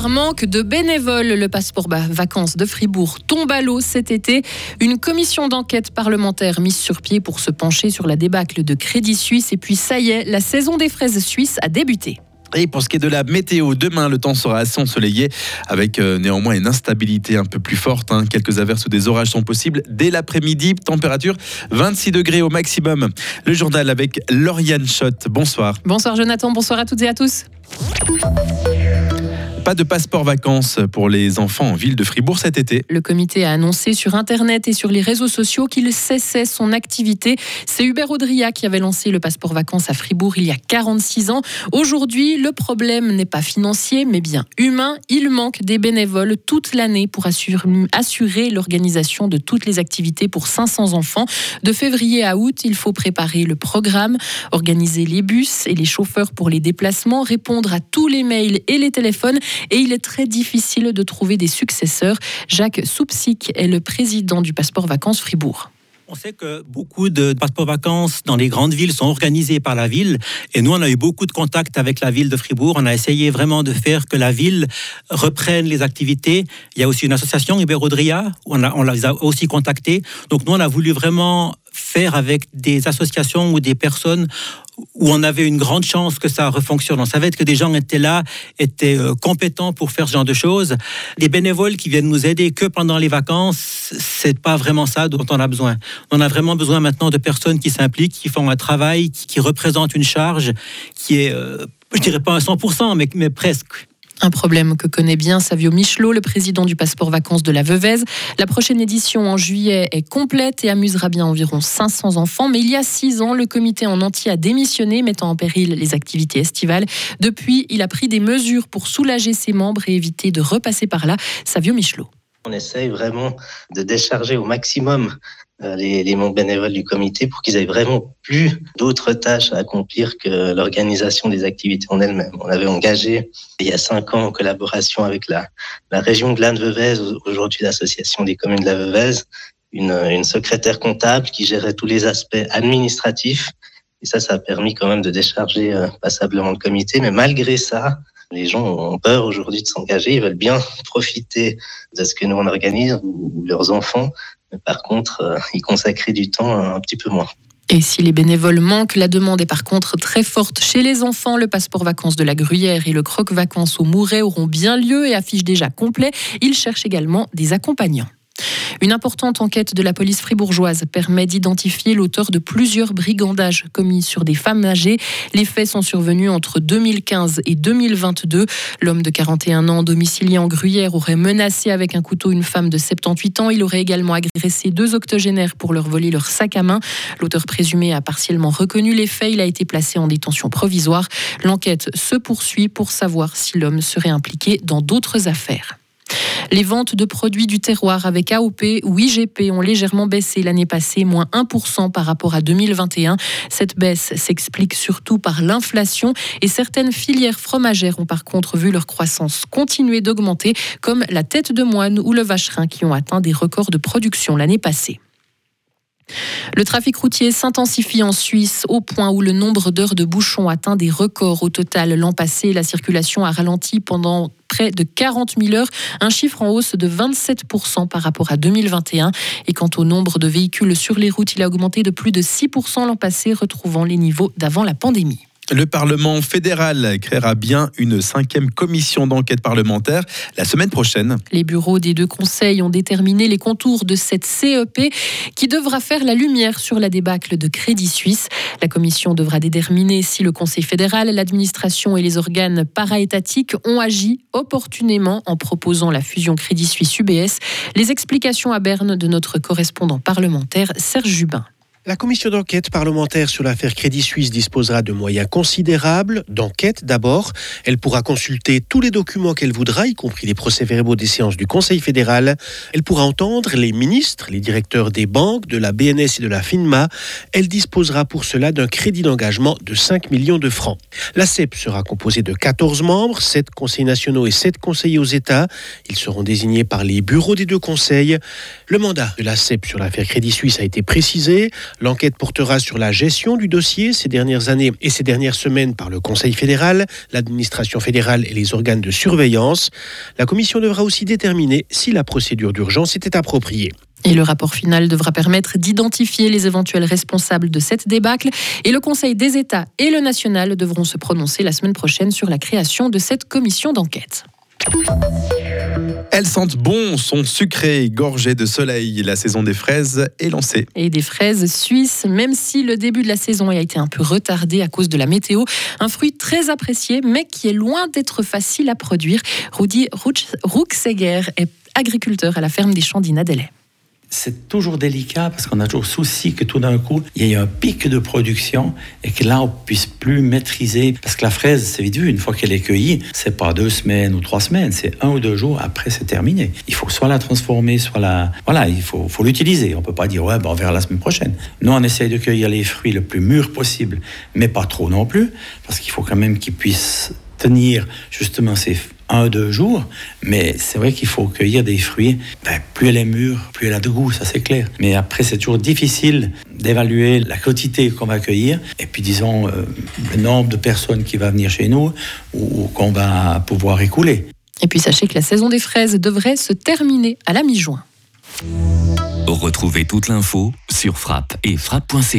Par manque de bénévoles, le passeport vacances de Fribourg tombe à l'eau cet été. Une commission d'enquête parlementaire mise sur pied pour se pencher sur la débâcle de Crédit Suisse. Et puis ça y est, la saison des fraises suisses a débuté. Et pour ce qui est de la météo, demain, le temps sera assez ensoleillé avec euh, néanmoins une instabilité un peu plus forte. Hein. Quelques averses ou des orages sont possibles dès l'après-midi. Température 26 degrés au maximum. Le journal avec Lauriane Schott. Bonsoir. Bonsoir Jonathan, bonsoir à toutes et à tous. Pas de passeport vacances pour les enfants en ville de Fribourg cet été. Le comité a annoncé sur Internet et sur les réseaux sociaux qu'il cessait son activité. C'est Hubert Audria qui avait lancé le passeport vacances à Fribourg il y a 46 ans. Aujourd'hui, le problème n'est pas financier, mais bien humain. Il manque des bénévoles toute l'année pour assurer l'organisation de toutes les activités pour 500 enfants. De février à août, il faut préparer le programme, organiser les bus et les chauffeurs pour les déplacements, répondre à tous les mails et les téléphones et il est très difficile de trouver des successeurs. Jacques Soupsic est le président du Passeport Vacances Fribourg. On sait que beaucoup de passeports vacances dans les grandes villes sont organisés par la ville. Et nous, on a eu beaucoup de contacts avec la ville de Fribourg. On a essayé vraiment de faire que la ville reprenne les activités. Il y a aussi une association, Ibérodria, on, a, on les a aussi contactés. Donc nous, on a voulu vraiment faire avec des associations ou des personnes où on avait une grande chance que ça refonctionne. On savait que des gens étaient là, étaient euh, compétents pour faire ce genre de choses. Les bénévoles qui viennent nous aider que pendant les vacances, c'est pas vraiment ça dont on a besoin. On a vraiment besoin maintenant de personnes qui s'impliquent, qui font un travail, qui, représentent une charge qui est, euh, je dirais pas à 100%, mais, mais presque. Un problème que connaît bien Savio Michelot, le président du passeport vacances de la Veuvez. La prochaine édition en juillet est complète et amusera bien environ 500 enfants. Mais il y a six ans, le comité en entier a démissionné, mettant en péril les activités estivales. Depuis, il a pris des mesures pour soulager ses membres et éviter de repasser par là. Savio Michelot. On essaye vraiment de décharger au maximum euh, les, membres bénévoles du comité pour qu'ils aient vraiment plus d'autres tâches à accomplir que l'organisation des activités en elles-mêmes. On avait engagé il y a cinq ans en collaboration avec la, la région Glane-Veuvez, aujourd'hui l'association des communes de la Veuvez, une, une secrétaire comptable qui gérait tous les aspects administratifs. Et ça, ça a permis quand même de décharger euh, passablement le comité. Mais malgré ça, les gens ont peur aujourd'hui de s'engager, ils veulent bien profiter de ce que nous on organise ou leurs enfants, mais par contre, euh, y consacrer du temps un petit peu moins. Et si les bénévoles manquent, la demande est par contre très forte chez les enfants. Le passeport vacances de la Gruyère et le croque vacances au Mouret auront bien lieu et affichent déjà complet. Ils cherchent également des accompagnants. Une importante enquête de la police fribourgeoise permet d'identifier l'auteur de plusieurs brigandages commis sur des femmes âgées. Les faits sont survenus entre 2015 et 2022. L'homme de 41 ans, domicilié en Gruyère, aurait menacé avec un couteau une femme de 78 ans. Il aurait également agressé deux octogénaires pour leur voler leur sac à main. L'auteur présumé a partiellement reconnu les faits. Il a été placé en détention provisoire. L'enquête se poursuit pour savoir si l'homme serait impliqué dans d'autres affaires. Les ventes de produits du terroir avec AOP ou IGP ont légèrement baissé l'année passée, moins 1% par rapport à 2021. Cette baisse s'explique surtout par l'inflation et certaines filières fromagères ont par contre vu leur croissance continuer d'augmenter, comme la tête de moine ou le vacherin qui ont atteint des records de production l'année passée. Le trafic routier s'intensifie en Suisse au point où le nombre d'heures de bouchons atteint des records. Au total, l'an passé, la circulation a ralenti pendant près de 40 000 heures, un chiffre en hausse de 27% par rapport à 2021. Et quant au nombre de véhicules sur les routes, il a augmenté de plus de 6 l'an passé, retrouvant les niveaux d'avant la pandémie. Le Parlement fédéral créera bien une cinquième commission d'enquête parlementaire la semaine prochaine. Les bureaux des deux conseils ont déterminé les contours de cette CEP qui devra faire la lumière sur la débâcle de Crédit Suisse. La commission devra déterminer si le Conseil fédéral, l'administration et les organes paraétatiques ont agi opportunément en proposant la fusion Crédit Suisse-UBS. Les explications à Berne de notre correspondant parlementaire Serge Jubin. La commission d'enquête parlementaire sur l'affaire Crédit Suisse disposera de moyens considérables, d'enquête d'abord. Elle pourra consulter tous les documents qu'elle voudra, y compris les procès-verbaux des séances du Conseil fédéral. Elle pourra entendre les ministres, les directeurs des banques, de la BNS et de la FINMA. Elle disposera pour cela d'un crédit d'engagement de 5 millions de francs. La CEP sera composée de 14 membres, 7 conseils nationaux et 7 conseillers aux États. Ils seront désignés par les bureaux des deux conseils. Le mandat de la CEP sur l'affaire Crédit Suisse a été précisé L'enquête portera sur la gestion du dossier ces dernières années et ces dernières semaines par le Conseil fédéral, l'administration fédérale et les organes de surveillance. La commission devra aussi déterminer si la procédure d'urgence était appropriée. Et le rapport final devra permettre d'identifier les éventuels responsables de cette débâcle. Et le Conseil des États et le national devront se prononcer la semaine prochaine sur la création de cette commission d'enquête. Elles sentent bon, sont sucrées, gorgées de soleil. La saison des fraises est lancée. Et des fraises suisses, même si le début de la saison a été un peu retardé à cause de la météo. Un fruit très apprécié, mais qui est loin d'être facile à produire. Rudi Ruxeger est agriculteur à la ferme des Champs d'Inadelais c'est toujours délicat parce qu'on a toujours souci que tout d'un coup, il y ait un pic de production et que là, on puisse plus maîtriser. Parce que la fraise, c'est vite vu, une fois qu'elle est cueillie, c'est pas deux semaines ou trois semaines, c'est un ou deux jours après, c'est terminé. Il faut soit la transformer, soit la. Voilà, il faut, l'utiliser. On peut pas dire, ouais, ben, on verra la semaine prochaine. Nous, on essaye de cueillir les fruits le plus mûrs possible, mais pas trop non plus, parce qu'il faut quand même qu'ils puissent tenir justement ces un ou deux jours, mais c'est vrai qu'il faut cueillir des fruits. Ben, plus elle est mûre, plus elle a de goût, ça c'est clair. Mais après, c'est toujours difficile d'évaluer la quantité qu'on va cueillir et puis disons euh, le nombre de personnes qui va venir chez nous ou, ou qu'on va pouvoir écouler. Et puis sachez que la saison des fraises devrait se terminer à la mi-juin. Retrouvez toute l'info sur frappe et frappe.ch.